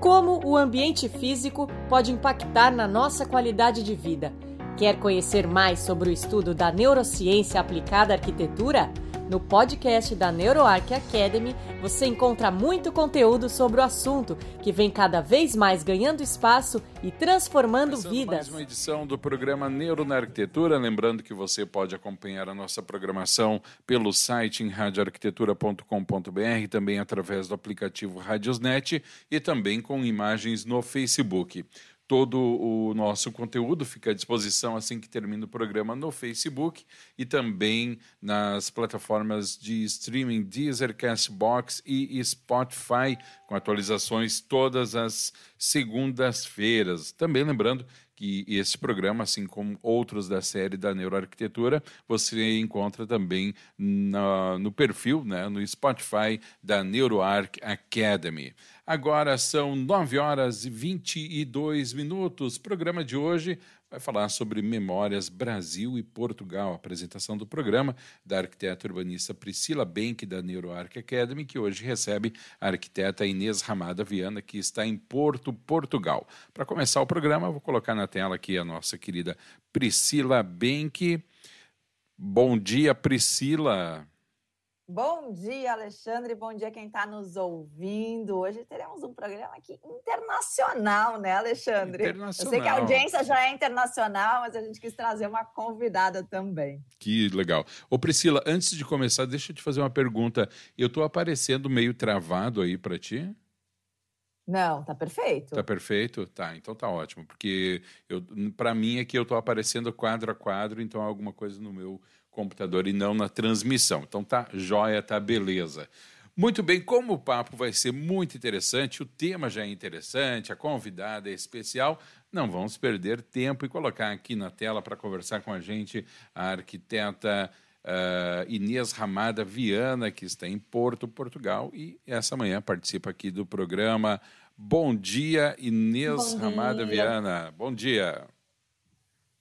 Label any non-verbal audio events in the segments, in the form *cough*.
Como o ambiente físico pode impactar na nossa qualidade de vida? Quer conhecer mais sobre o estudo da neurociência aplicada à arquitetura? No podcast da NeuroArc Academy, você encontra muito conteúdo sobre o assunto, que vem cada vez mais ganhando espaço e transformando Começando vidas. Mais uma edição do programa Neuro na Arquitetura. Lembrando que você pode acompanhar a nossa programação pelo site em radioarquitetura.com.br, também através do aplicativo Radiosnet e também com imagens no Facebook. Todo o nosso conteúdo fica à disposição assim que termina o programa no Facebook e também nas plataformas de streaming Deezer, Castbox e Spotify, com atualizações todas as segundas-feiras. Também lembrando que esse programa, assim como outros da série da Neuroarquitetura, você encontra também no perfil, né, no Spotify da NeuroArc Academy. Agora são 9 horas e 22 minutos. Programa de hoje vai falar sobre Memórias Brasil e Portugal. Apresentação do programa da arquiteta urbanista Priscila Benck, da NeuroArc Academy, que hoje recebe a arquiteta Inês Ramada Viana, que está em Porto, Portugal. Para começar o programa, vou colocar na tela aqui a nossa querida Priscila Benck. Bom dia, Priscila. Bom dia, Alexandre. Bom dia quem está nos ouvindo. Hoje teremos um programa aqui internacional, né, Alexandre? Eu sei que a Internacional. audiência já é internacional, mas a gente quis trazer uma convidada também. Que legal. Ô Priscila, antes de começar, deixa eu te fazer uma pergunta. Eu estou aparecendo meio travado aí para ti? Não, tá perfeito. Tá perfeito? Tá, então tá ótimo. Porque para mim é que eu estou aparecendo quadro a quadro, então alguma coisa no meu computador e não na transmissão. Então tá jóia, tá beleza. Muito bem, como o papo vai ser muito interessante, o tema já é interessante, a convidada é especial, não vamos perder tempo e colocar aqui na tela para conversar com a gente a arquiteta ah, Inês Ramada Viana, que está em Porto, Portugal, e essa manhã participa aqui do programa. Bom dia, Inês Bom Ramada dia. Viana. Bom dia.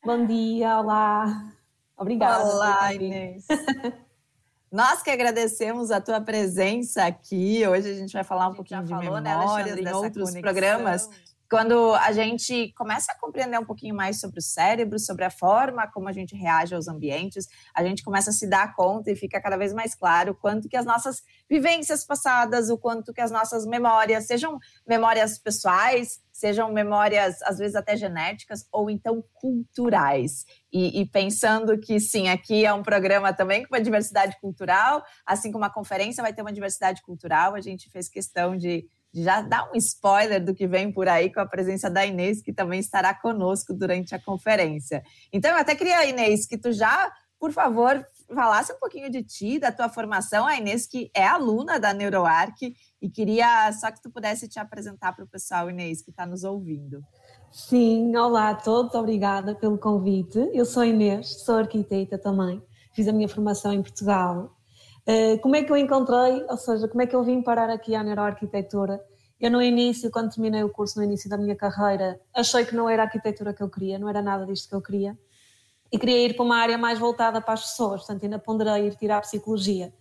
Bom dia, olá. Obrigada. Olá. Inês. *laughs* Nós que agradecemos a tua presença aqui. Hoje a gente vai falar um pouquinho de falou, né, memórias Alexandre, em outros conexão. programas. Quando a gente começa a compreender um pouquinho mais sobre o cérebro, sobre a forma como a gente reage aos ambientes, a gente começa a se dar conta e fica cada vez mais claro quanto que as nossas vivências passadas, o quanto que as nossas memórias, sejam memórias pessoais, sejam memórias às vezes até genéticas ou então culturais. E, e pensando que sim, aqui é um programa também com uma diversidade cultural, assim como a conferência vai ter uma diversidade cultural, a gente fez questão de já dar um spoiler do que vem por aí com a presença da Inês, que também estará conosco durante a conferência. Então, eu até queria, Inês, que tu já, por favor, falasse um pouquinho de ti, da tua formação. A Inês, que é aluna da NeuroArc, e queria só que tu pudesse te apresentar para o pessoal, Inês, que está nos ouvindo. Sim, olá a todos, obrigada pelo convite. Eu sou Inês, sou arquiteta também, fiz a minha formação em Portugal. Eh, Como é que eu encontrei, ou seja, como é que eu vim parar aqui à neuroarquitetura? Eu no início, quando terminei o curso, no início da minha carreira, achei que não era a arquitetura que eu queria, não era nada disto que eu queria. E queria ir para uma área mais voltada para as pessoas, portanto ainda ponderei ir tirar psicologia.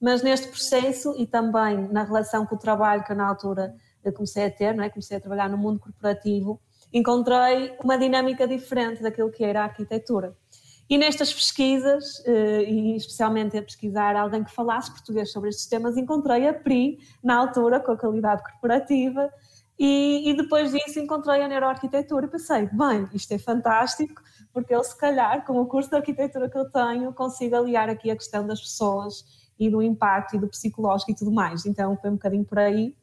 Mas neste processo e também na relação com o trabalho que eu na altura eu comecei a ter, não é? comecei a trabalhar no mundo corporativo, encontrei uma dinâmica diferente daquilo que era a arquitetura. E nestas pesquisas, eh, e especialmente a pesquisar alguém que falasse português sobre estes temas, encontrei a PRI, na altura, com a qualidade corporativa, e, e depois disso encontrei a neuroarquitetura e pensei, bem, isto é fantástico, porque eu se calhar, com o curso de arquitetura que eu tenho, consigo aliar aqui a questão das pessoas e do impacto e do psicológico e tudo mais. Então foi um bocadinho por aí.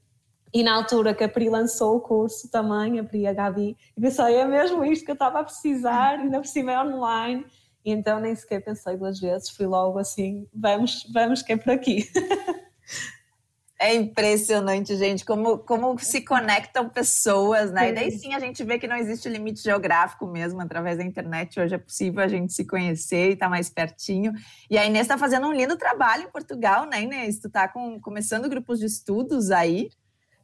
E na altura que a Pri lançou o curso também, a Pri HB, e pensei, é mesmo isto que eu estava a precisar, ainda por cima é online. E então nem sequer pensei duas vezes, fui logo assim, vamos, vamos que é por aqui. É impressionante, gente, como, como se conectam pessoas, né? E daí sim a gente vê que não existe limite geográfico mesmo, através da internet hoje é possível a gente se conhecer e estar mais pertinho. E a Inês está fazendo um lindo trabalho em Portugal, né, Inês? Tu está começando grupos de estudos aí.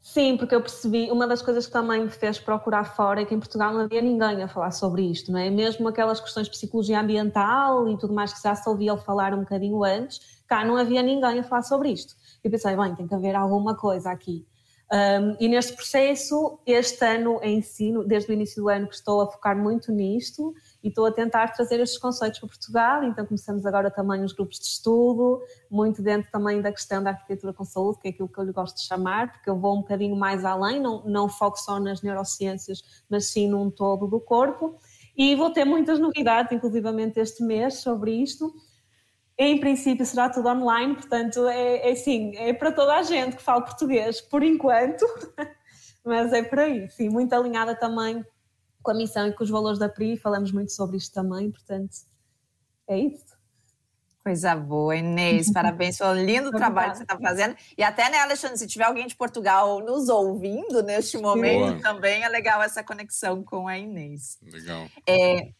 Sim, porque eu percebi, uma das coisas que também me fez procurar fora é que em Portugal não havia ninguém a falar sobre isto, não é? Mesmo aquelas questões de psicologia ambiental e tudo mais que já se ouvia falar um bocadinho antes, cá não havia ninguém a falar sobre isto. Eu pensei, bem, tem que haver alguma coisa aqui. Um, e neste processo, este ano em ensino, desde o início do ano que estou a focar muito nisto e estou a tentar trazer estes conceitos para Portugal, então começamos agora também os grupos de estudo, muito dentro também da questão da arquitetura com saúde, que é aquilo que eu lhe gosto de chamar, porque eu vou um bocadinho mais além, não, não foco só nas neurociências, mas sim num todo do corpo. E vou ter muitas novidades, inclusivamente este mês, sobre isto. Em princípio será tudo online, portanto é, é sim, é para toda a gente que fala português, por enquanto, *laughs* mas é por aí, sim, muito alinhada também com a missão e com os valores da PRI, falamos muito sobre isto também, portanto é isso. Coisa boa, Inês. *laughs* Parabéns pelo lindo trabalho que você está fazendo. E até, né, Alexandre, se tiver alguém de Portugal nos ouvindo neste momento boa. também, é legal essa conexão com a Inês. Legal. É,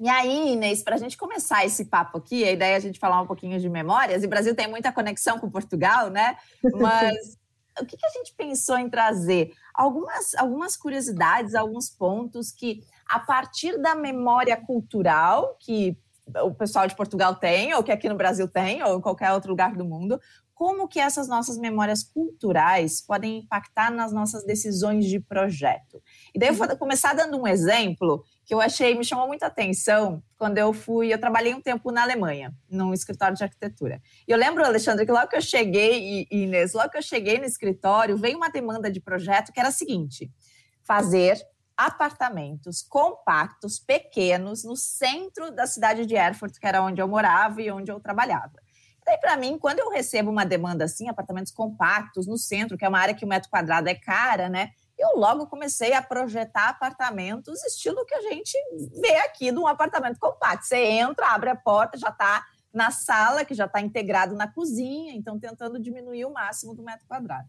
e aí, Inês, para a gente começar esse papo aqui, a ideia é a gente falar um pouquinho de memórias, e o Brasil tem muita conexão com Portugal, né? Mas *laughs* o que, que, a gente pensou em trazer? Algumas, algumas curiosidades, alguns pontos que, a partir da memória cultural, que o pessoal de Portugal tem, ou que aqui no Brasil tem, ou em qualquer outro lugar do mundo, como que essas nossas memórias culturais podem impactar nas nossas decisões de projeto. E daí eu vou começar dando um exemplo que eu achei, me chamou muita atenção quando eu fui, eu trabalhei um tempo na Alemanha, num escritório de arquitetura. E eu lembro, Alexandre, que logo que eu cheguei, e Inês, logo que eu cheguei no escritório, veio uma demanda de projeto que era a seguinte, fazer apartamentos compactos, pequenos, no centro da cidade de Erfurt, que era onde eu morava e onde eu trabalhava. Daí, para mim, quando eu recebo uma demanda assim, apartamentos compactos no centro, que é uma área que o metro quadrado é cara, né? Eu logo comecei a projetar apartamentos, estilo que a gente vê aqui de um apartamento compacto. Você entra, abre a porta, já está na sala, que já está integrado na cozinha, então tentando diminuir o máximo do metro quadrado.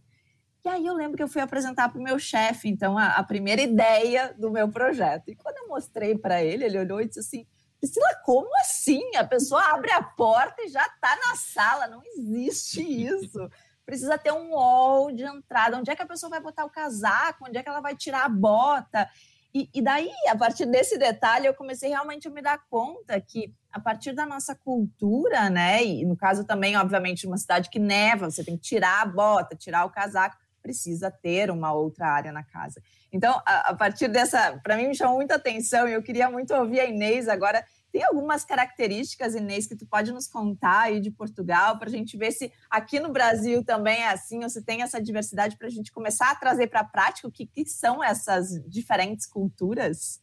E aí eu lembro que eu fui apresentar para o meu chefe, então, a, a, primeira ideia do meu projeto. E quando eu mostrei para ele, ele olhou e disse assim: Priscila, como assim? A pessoa abre a porta e já está na sala, não existe isso. Precisa ter um hall de entrada. Onde é que a pessoa vai botar o casaco? Onde é que ela vai tirar a bota? E, e, daí, a partir desse detalhe, eu comecei realmente a me dar conta que, a partir da nossa cultura, né, e no caso também, obviamente, uma cidade que neva, você tem que tirar a bota, tirar o casaco, precisa ter uma outra área na casa. Então, a, a partir dessa, para mim me chamou muita atenção e eu queria muito ouvir a Inês agora. Tem algumas características, Inês, que tu pode nos contar aí de Portugal, para a gente ver se aqui no Brasil também é assim, ou se tem essa diversidade para a gente começar a trazer para a prática o que, que são essas diferentes culturas?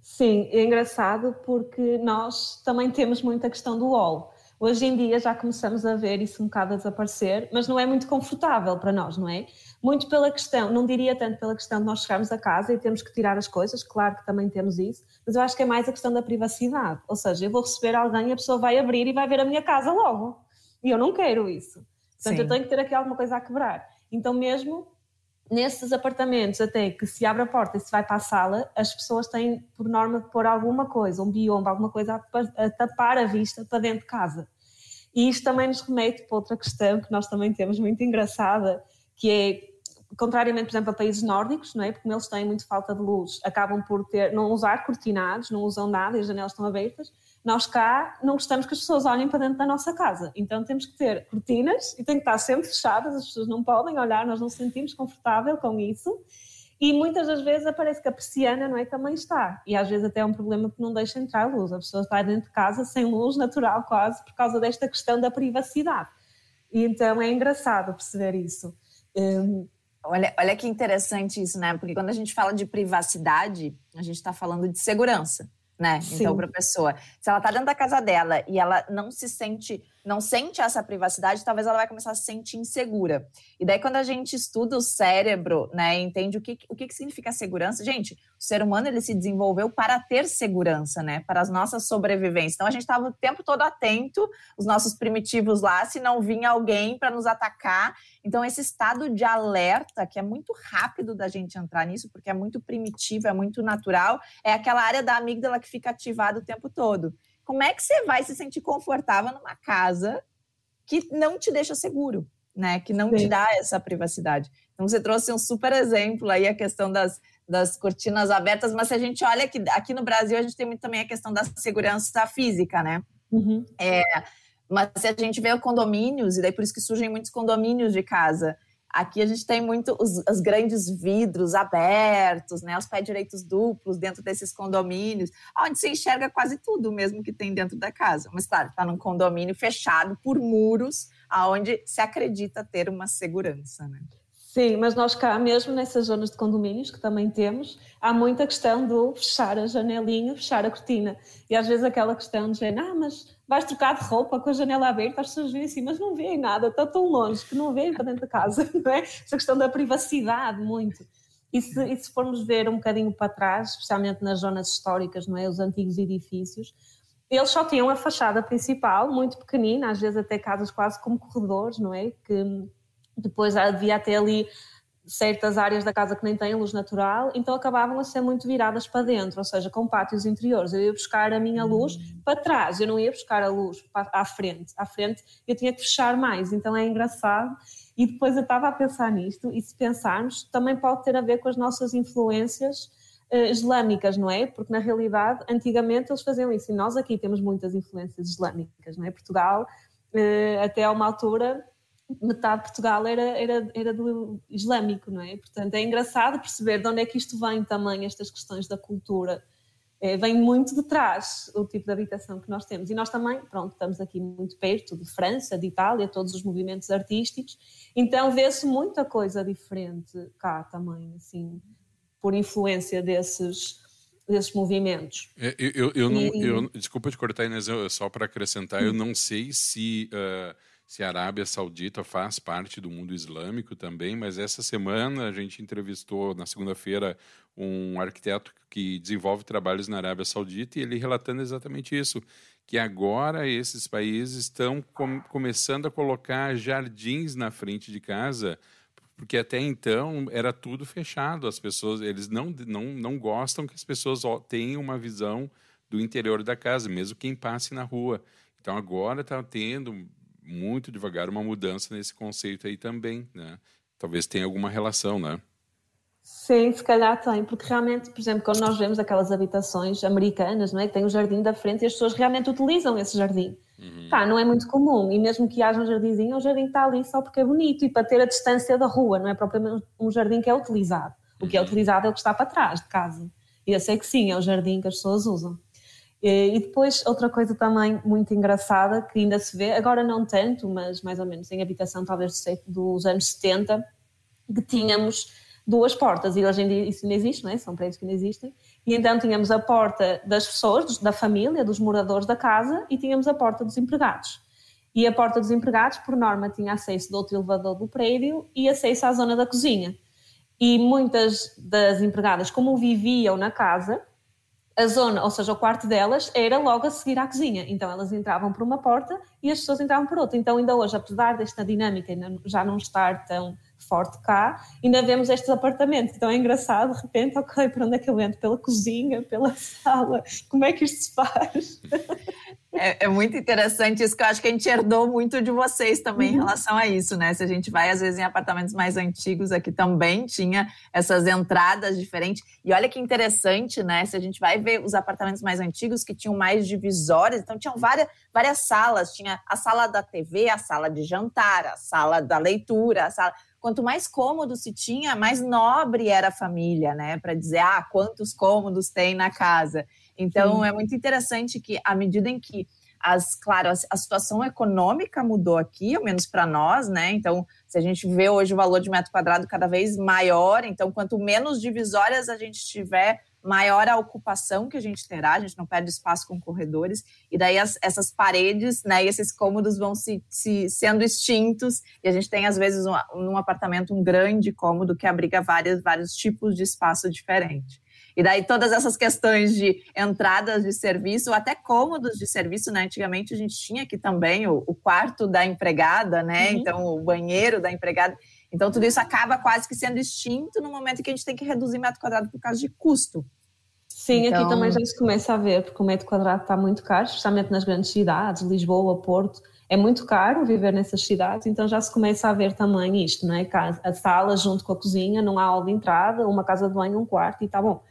Sim, é engraçado porque nós também temos muita questão do wall. Hoje em dia já começamos a ver isso um bocado a desaparecer, mas não é muito confortável para nós, não é? Muito pela questão, não diria tanto pela questão de nós chegarmos a casa e temos que tirar as coisas, claro que também temos isso, mas eu acho que é mais a questão da privacidade. Ou seja, eu vou receber alguém e a pessoa vai abrir e vai ver a minha casa logo. E eu não quero isso. Portanto, Sim. eu tenho que ter aqui alguma coisa a quebrar. Então, mesmo nesses apartamentos, até que se abre a porta e se vai para a sala, as pessoas têm, por norma, de pôr alguma coisa, um biombo, alguma coisa a, a tapar a vista para dentro de casa. E isto também nos remete para outra questão que nós também temos muito engraçada, que é contrariamente, por exemplo, a países nórdicos, não é? Porque eles têm muito falta de luz, acabam por ter, não usar cortinados, não usam nada e as janelas estão abertas. Nós cá não gostamos que as pessoas olhem para dentro da nossa casa, então temos que ter cortinas e tem que estar sempre fechadas, as pessoas não podem olhar, nós não nos sentimos confortável com isso. E muitas das vezes aparece que a persiana não é, também está. E às vezes até é um problema que não deixa entrar luz. A pessoa está dentro de casa sem luz natural quase por causa desta questão da privacidade. E então é engraçado perceber isso. Um, Olha, olha que interessante isso, né? Porque quando a gente fala de privacidade, a gente está falando de segurança, né? Sim. Então, para a pessoa, se ela está dentro da casa dela e ela não se sente não sente essa privacidade, talvez ela vai começar a se sentir insegura. E daí, quando a gente estuda o cérebro, né, entende o que, o que significa segurança, gente, o ser humano ele se desenvolveu para ter segurança, né, para as nossas sobrevivências. Então, a gente estava o tempo todo atento, os nossos primitivos lá, se não vinha alguém para nos atacar. Então, esse estado de alerta, que é muito rápido da gente entrar nisso, porque é muito primitivo, é muito natural, é aquela área da amígdala que fica ativada o tempo todo. Como é que você vai se sentir confortável numa casa que não te deixa seguro, né? Que não Sim. te dá essa privacidade. Então você trouxe um super exemplo aí a questão das, das cortinas abertas, mas se a gente olha aqui, aqui no Brasil, a gente tem muito também a questão da segurança física, né? Uhum. É, mas se a gente vê condomínios, e daí por isso que surgem muitos condomínios de casa, Aqui a gente tem muito os, os, grandes vidros abertos, né? Os pés direitos duplos dentro desses condomínios, onde se enxerga quase tudo mesmo que tem dentro da casa. Mas, claro, está num condomínio fechado por muros, aonde se acredita ter uma segurança, né? Sim, mas nós cá, mesmo nessas zonas de condomínios que também temos, há muita questão do fechar a janelinha, fechar a cortina. E às vezes aquela questão de, ah, mas vais trocar de roupa com a janela aberta, as pessoas veem assim, mas não veem nada, está tão longe que não veem para dentro da casa, *laughs* não é? Essa questão da privacidade, muito. E se, e se formos ver um bocadinho para trás, especialmente nas zonas históricas, não é? Os antigos edifícios, eles só tinham a fachada principal, muito pequenina, às vezes até casas quase como corredores, não é? Que depois havia até ali certas áreas da casa que nem têm luz natural, então acabavam a ser muito viradas para dentro, ou seja, com pátios interiores. Eu ia buscar a minha luz para trás, eu não ia buscar a luz à frente. À frente eu tinha que fechar mais, então é engraçado. E depois eu estava a pensar nisto, e se pensarmos, também pode ter a ver com as nossas influências uh, islâmicas, não é? Porque na realidade, antigamente eles faziam isso, e nós aqui temos muitas influências islâmicas, não é? Portugal, uh, até a uma altura, metade de Portugal era, era, era do islâmico, não é? Portanto, é engraçado perceber de onde é que isto vem também, estas questões da cultura. É, vem muito de trás o tipo de habitação que nós temos. E nós também, pronto, estamos aqui muito perto de França, de Itália, todos os movimentos artísticos, então vê-se muita coisa diferente cá também, assim, por influência desses, desses movimentos. É, eu, eu, eu, não, eu, desculpa te cortar, Inês, só para acrescentar, eu não sei se. Uh, se a Arábia Saudita faz parte do mundo islâmico também, mas essa semana a gente entrevistou, na segunda-feira, um arquiteto que desenvolve trabalhos na Arábia Saudita e ele relatando exatamente isso, que agora esses países estão com, começando a colocar jardins na frente de casa, porque até então era tudo fechado, as pessoas, eles não, não, não gostam que as pessoas tenham uma visão do interior da casa, mesmo quem passe na rua. Então agora está tendo muito devagar uma mudança nesse conceito aí também, né? Talvez tenha alguma relação, né? Sim, se calhar tem, porque realmente, por exemplo, quando nós vemos aquelas habitações americanas, não é? Que tem o jardim da frente e as pessoas realmente utilizam esse jardim. Uhum. Tá, não é muito comum, e mesmo que haja um jardinzinho, o jardim está ali só porque é bonito e para ter a distância da rua, não é propriamente um jardim que é utilizado. O que é uhum. utilizado é o que está para trás de casa. E eu sei que sim, é o jardim que as pessoas usam. E depois, outra coisa também muito engraçada, que ainda se vê, agora não tanto, mas mais ou menos em habitação talvez dos anos 70, que tínhamos duas portas, e hoje em dia isso não existe, não é? são prédios que não existem, e então tínhamos a porta das pessoas, da família, dos moradores da casa, e tínhamos a porta dos empregados. E a porta dos empregados, por norma, tinha acesso do outro elevador do prédio e acesso à zona da cozinha. E muitas das empregadas, como viviam na casa, a zona, ou seja, o quarto delas, era logo a seguir à cozinha. Então elas entravam por uma porta e as pessoas entravam por outra. Então, ainda hoje, apesar desta dinâmica já não estar tão forte cá, ainda vemos estes apartamentos. Então é engraçado, de repente, ok, para onde é que eu entro? Pela cozinha, pela sala? Como é que isto se faz? *laughs* É, é, muito interessante isso, que eu acho que a gente herdou muito de vocês também uhum. em relação a isso, né? Se a gente vai, às vezes, em apartamentos mais antigos, aqui também tinha essas entradas diferentes. E olha que interessante, né? Se a gente vai ver os apartamentos mais antigos que tinham mais divisórias, então tinham várias, várias salas. Tinha a sala da TV, a sala de jantar, a sala da leitura, a sala quanto mais cômodo se tinha, mais nobre era a família, né? Para dizer, ah, quantos cômodos tem na casa. Então, Sim. é muito interessante que, à medida em que as, claro, a, a situação econômica mudou aqui, ao menos para nós, né? Então, se a gente vê hoje o valor de metro quadrado cada vez maior, então, quanto menos divisórias a gente tiver, maior a ocupação que a gente terá, a gente não perde espaço com corredores, e daí as, essas paredes, né, e esses cômodos vão se, se, sendo extintos, e a gente tem, às vezes, um, num apartamento um grande cômodo que abriga várias, vários tipos de espaço diferente. E daí todas essas questões de entradas de serviço, até cômodos de serviço, né? Antigamente a gente tinha aqui também o, o quarto da empregada, né? Uhum. Então, o banheiro da empregada. Então, tudo isso acaba quase que sendo extinto no momento que a gente tem que reduzir metro quadrado por causa de custo. Sim, então... aqui também já se começa a ver, porque o metro quadrado está muito caro, especialmente nas grandes cidades, Lisboa, Porto, é muito caro viver nessas cidades, então já se começa a ver também isto, não é? A sala junto com a cozinha, não há hall de entrada, uma casa de banho, um quarto e está bom.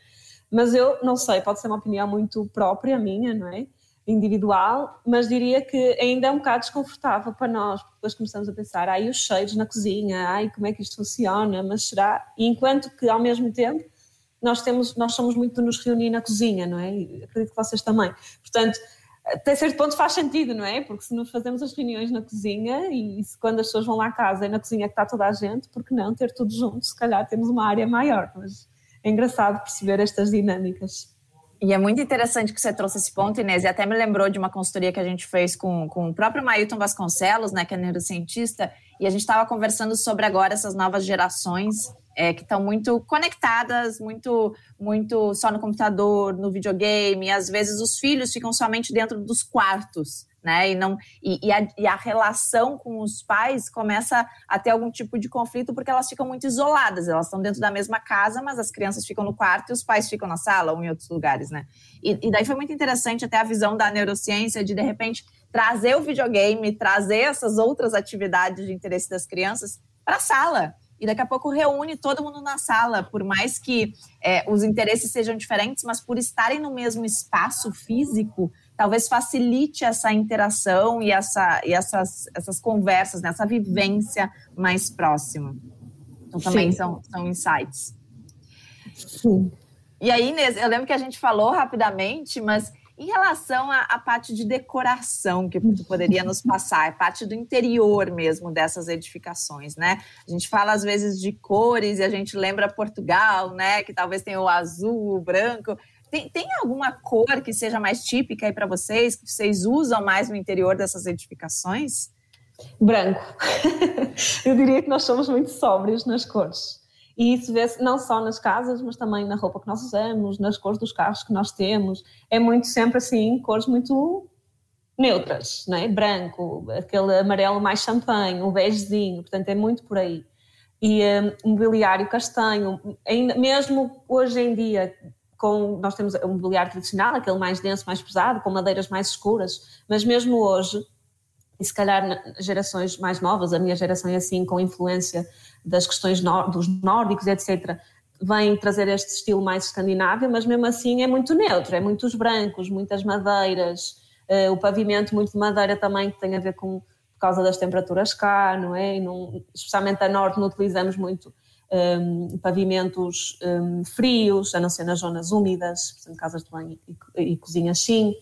Mas eu não sei, pode ser uma opinião muito própria minha, não é? individual, mas diria que ainda é um bocado desconfortável para nós, porque depois começamos a pensar, ai, os cheiros na cozinha, ai, como é que isto funciona, mas será? E enquanto que, ao mesmo tempo, nós, temos, nós somos muito de nos reunir na cozinha, não é? E acredito que vocês também. Portanto, até certo ponto faz sentido, não é? Porque se nos fazemos as reuniões na cozinha e se quando as pessoas vão lá à casa é na cozinha que está toda a gente, porque não ter tudo junto? Se calhar temos uma área maior, mas é engraçado perceber estas dinâmicas. E é muito interessante que você trouxe esse ponto, Inês, e até me lembrou de uma consultoria que a gente fez com, com o próprio Mailton Vasconcelos, né, que é neurocientista, e a gente estava conversando sobre agora essas novas gerações é, que estão muito conectadas, muito, muito só no computador, no videogame, às vezes os filhos ficam somente dentro dos quartos né? E, não, e, e, a, e, a, relação com os pais começa a ter algum tipo de conflito porque elas ficam muito isoladas. Elas estão dentro da mesma casa, mas as crianças ficam no quarto e os pais ficam na sala ou em outros lugares, né? E, e daí foi muito interessante até a visão da neurociência de, de repente, trazer o videogame, trazer essas outras atividades de interesse das crianças para a sala. E daqui a pouco reúne todo mundo na sala, por mais que é, os interesses sejam diferentes, mas por estarem no mesmo espaço físico, talvez facilite essa interação e, essa, e essas, essas conversas, né? essa vivência mais próxima. Então, também são, são insights. Sim. E aí, Inês, eu lembro que a gente falou rapidamente, mas em relação à, à parte de decoração que tu poderia nos passar, a parte do interior mesmo dessas edificações, né? A gente fala às vezes de cores e a gente lembra Portugal, né? Que talvez tenha o azul, o branco. Tem, tem alguma cor que seja mais típica aí para vocês, que vocês usam mais no interior dessas edificações? Branco. *laughs* Eu diria que nós somos muito sóbrios nas cores. E isso vê-se não só nas casas, mas também na roupa que nós usamos, nas cores dos carros que nós temos. É muito sempre assim, cores muito neutras, não é? Branco, aquele amarelo mais champanhe, um begezinho, portanto é muito por aí. E um, mobiliário castanho, ainda, mesmo hoje em dia, com, nós temos o mobiliário tradicional, aquele mais denso, mais pesado, com madeiras mais escuras, mas mesmo hoje, e se calhar gerações mais novas, a minha geração é assim, com influência das questões dos nórdicos, etc., vem trazer este estilo mais escandinávio, mas mesmo assim é muito neutro, é muitos brancos, muitas madeiras, uh, o pavimento muito de madeira também, que tem a ver com por causa das temperaturas cá, não é? E especialmente a norte não utilizamos muito um, pavimentos um, frios, a não ser nas zonas úmidas, portanto, casas de banho e, e cozinhas sim.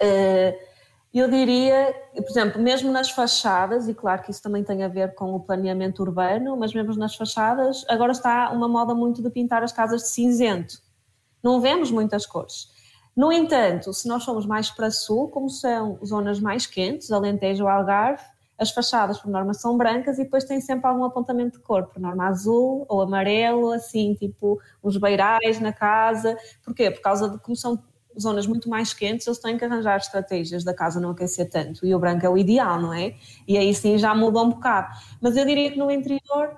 Uh, eu diria, por exemplo, mesmo nas fachadas, e claro que isso também tem a ver com o planeamento urbano, mas mesmo nas fachadas, agora está uma moda muito de pintar as casas de cinzento. Não vemos muitas cores. No entanto, se nós formos mais para sul, como são zonas mais quentes, Alentejo Algarve, as fachadas, por norma, são brancas e depois tem sempre algum apontamento de cor, por norma azul ou amarelo, assim, tipo os beirais na casa. Porquê? Por causa de como são zonas muito mais quentes, eles têm que arranjar estratégias da casa não aquecer tanto. E o branco é o ideal, não é? E aí sim já muda um bocado. Mas eu diria que no interior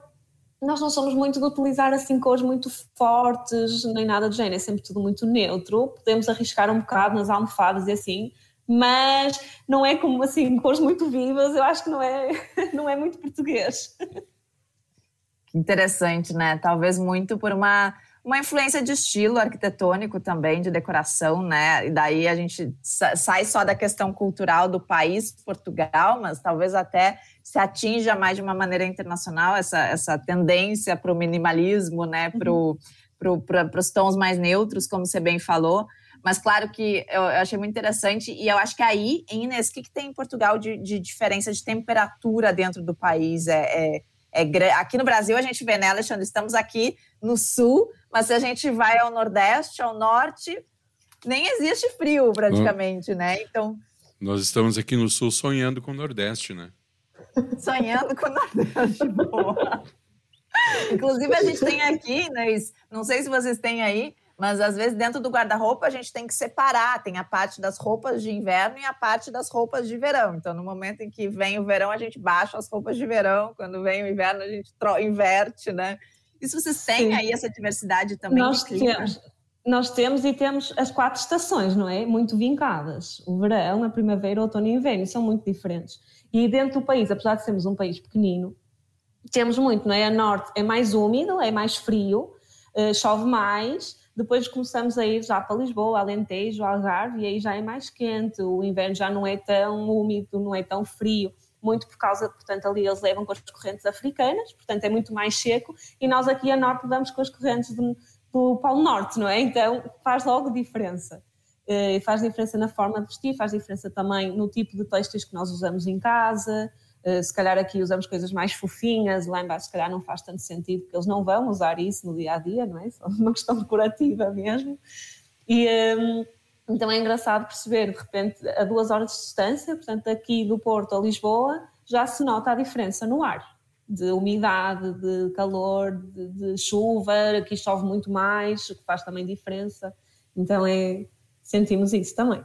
nós não somos muito de utilizar assim cores muito fortes, nem nada do género, é sempre tudo muito neutro. Podemos arriscar um bocado nas almofadas e assim, mas não é como assim, cores muito vivas, eu acho que não é, *laughs* não é muito português. Que interessante, né? Talvez muito por uma, uma influência de estilo arquitetônico também, de decoração, né? E daí a gente sai só da questão cultural do país, Portugal, mas talvez até se atinja mais de uma maneira internacional essa, essa tendência para o minimalismo, né? Para uhum. pro, os tons mais neutros, como você bem falou. Mas claro que eu, eu achei muito interessante, e eu acho que aí, Inês, o que, que tem em Portugal de, de diferença de temperatura dentro do país? É, é, é, aqui no Brasil a gente vê, né, Alexandre? Estamos aqui no sul, mas se a gente vai ao Nordeste, ao Norte, nem existe frio praticamente, né? Então. Nós estamos aqui no sul sonhando com o Nordeste, né? Sonhando com o Nordeste, boa. *laughs* Inclusive, a gente tem aqui, né, não sei se vocês têm aí, mas às vezes dentro do guarda-roupa a gente tem que separar, tem a parte das roupas de inverno e a parte das roupas de verão. Então, no momento em que vem o verão, a gente baixa as roupas de verão, quando vem o inverno, a gente inverte, né? Isso vocês têm Sim. aí essa diversidade também Nós temos. Nós temos e temos as quatro estações, não é? Muito vincadas. O verão, a primavera, o outono e o inverno, são muito diferentes. E dentro do país, apesar de sermos um país pequenino, temos muito, não é? A norte é mais úmido, é mais frio, eh, chove mais, Depois começamos a ir já para Lisboa, Alentejo, Algarve, e aí já é mais quente, o inverno já não é tão úmido, não é tão frio, muito por causa, portanto, ali eles levam com as correntes africanas, portanto é muito mais seco, e nós aqui a norte vamos com as correntes do, do Polo Norte, não é? Então faz logo diferença. E faz diferença na forma de vestir, faz diferença também no tipo de textos que nós usamos em casa, eh, se calhar aqui usamos coisas mais fofinhas, lá embaixo se calhar não faz tanto sentido, porque eles não vão usar isso no dia a dia, não é? *laughs* Só uma questão decorativa mesmo. E então é engraçado perceber, de repente, a duas horas de distância, portanto, aqui do Porto a Lisboa, já se nota a diferença no ar, de umidade, de calor, de, de chuva, aqui chove muito mais, o que faz também diferença. Então é, sentimos isso também.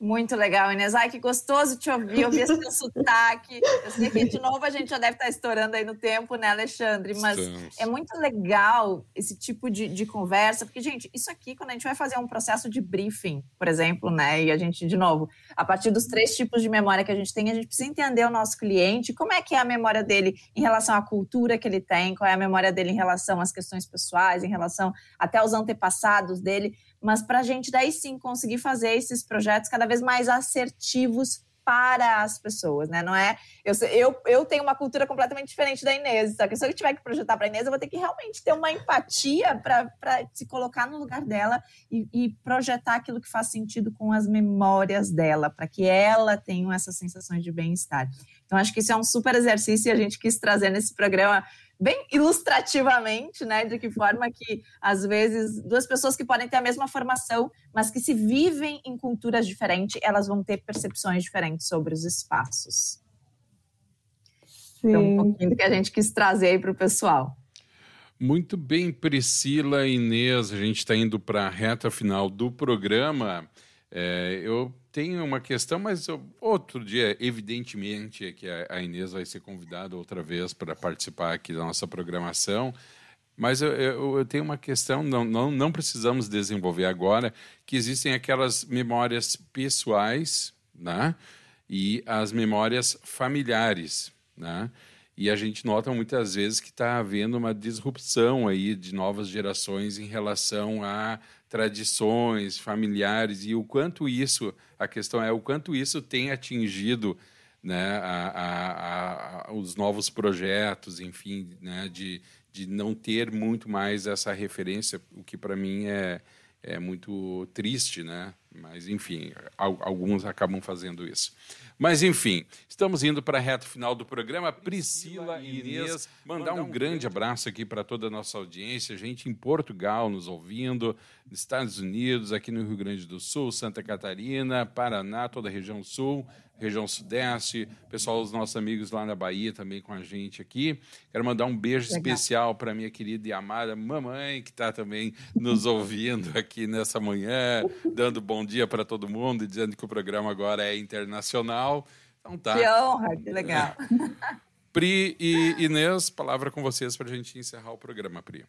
Muito legal, Inês. Ai, que gostoso te ouvir, ouvir esse teu *laughs* sotaque. Eu sei que de novo a gente já deve estar estourando aí no tempo, né, Alexandre? Mas Estamos. é muito legal esse tipo de, de conversa, porque, gente, isso aqui, quando a gente vai fazer um processo de briefing, por exemplo, né, e a gente, de novo, a partir dos três tipos de memória que a gente tem, a gente precisa entender o nosso cliente, como é que é a memória dele em relação à cultura que ele tem, qual é a memória dele em relação às questões pessoais, em relação até aos antepassados dele, mas para a gente daí sim conseguir fazer esses projetos cada vez mais assertivos para as pessoas, né? Não é. Eu, eu, eu tenho uma cultura completamente diferente da Inês, só que se eu tiver que projetar para a Inês, eu vou ter que realmente ter uma empatia para se colocar no lugar dela e, e, projetar aquilo que faz sentido com as memórias dela, para que ela tenha essas sensações de bem-estar. Então, acho que isso é um super exercício e a gente quis trazer nesse programa bem ilustrativamente, né, de que forma que às vezes duas pessoas que podem ter a mesma formação, mas que se vivem em culturas diferentes, elas vão ter percepções diferentes sobre os espaços. Sim. Então, um pouquinho do que a gente quis trazer aí para o pessoal. Muito bem, Priscila e Inês, a gente está indo para a reta final do programa. É, eu tenho uma questão, mas eu, outro dia, evidentemente, é que a Inês vai ser convidada outra vez para participar aqui da nossa programação. Mas eu, eu, eu, tenho uma questão, não, não, não precisamos desenvolver agora, que existem aquelas memórias pessoais né? e as memórias familiares. Né? E a gente nota muitas vezes que está havendo uma disrupção aí de novas gerações em relação a tradições familiares e o quanto isso, a questão é o quanto isso tem atingido né, a, a, a, os novos projetos, enfim, né, de, de não ter muito mais essa referência, o que para mim é, é muito triste, né? Mas, enfim, alguns acabam fazendo isso. Mas, enfim, estamos indo para a reta final do programa. Priscila e Inês, mandar um grande abraço aqui para toda a nossa audiência, gente em Portugal nos ouvindo, Estados Unidos, aqui no Rio Grande do Sul, Santa Catarina, Paraná, toda a região sul, região sudeste, pessoal, os nossos amigos lá na Bahia também com a gente aqui. Quero mandar um beijo Legal. especial para minha querida e amada mamãe, que está também nos *laughs* ouvindo aqui nessa manhã, dando bom dia para todo mundo e dizendo que o programa agora é internacional. Então tá. Que honra, que legal. *laughs* Pri e Inês, palavra com vocês para a gente encerrar o programa, Pri.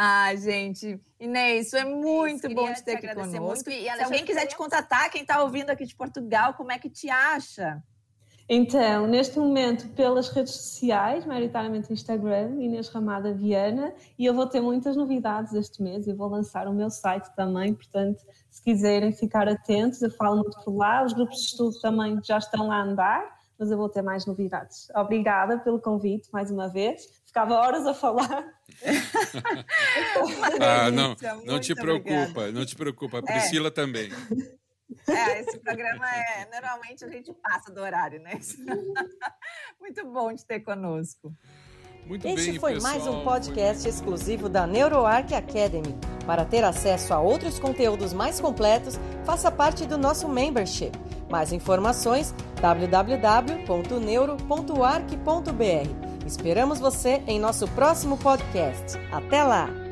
Ah, gente, Inês, isso é muito Inês, bom de ter aqui conosco. Muito. E, Se alguém quiser te contatar, quem está ouvindo aqui de Portugal, como é que te acha? Então, neste momento, pelas redes sociais, maioritariamente Instagram, Inês Ramada Viana, e eu vou ter muitas novidades este mês e vou lançar o meu site também, portanto, se quiserem ficar atentos, eu falo muito por lá, os grupos de estudo também já estão lá a andar, mas eu vou ter mais novidades. Obrigada pelo convite mais uma vez, ficava horas a falar. *laughs* ah, não, não te preocupa, obrigada. não te preocupa. A Priscila é. também. É, esse programa é. Normalmente a gente passa do horário, né? *laughs* Muito bom de ter conosco. Muito este bem, foi pessoal. mais um podcast exclusivo da NeuroArc Academy. Para ter acesso a outros conteúdos mais completos, faça parte do nosso membership. Mais informações www.neuro.arc.br. Esperamos você em nosso próximo podcast. Até lá!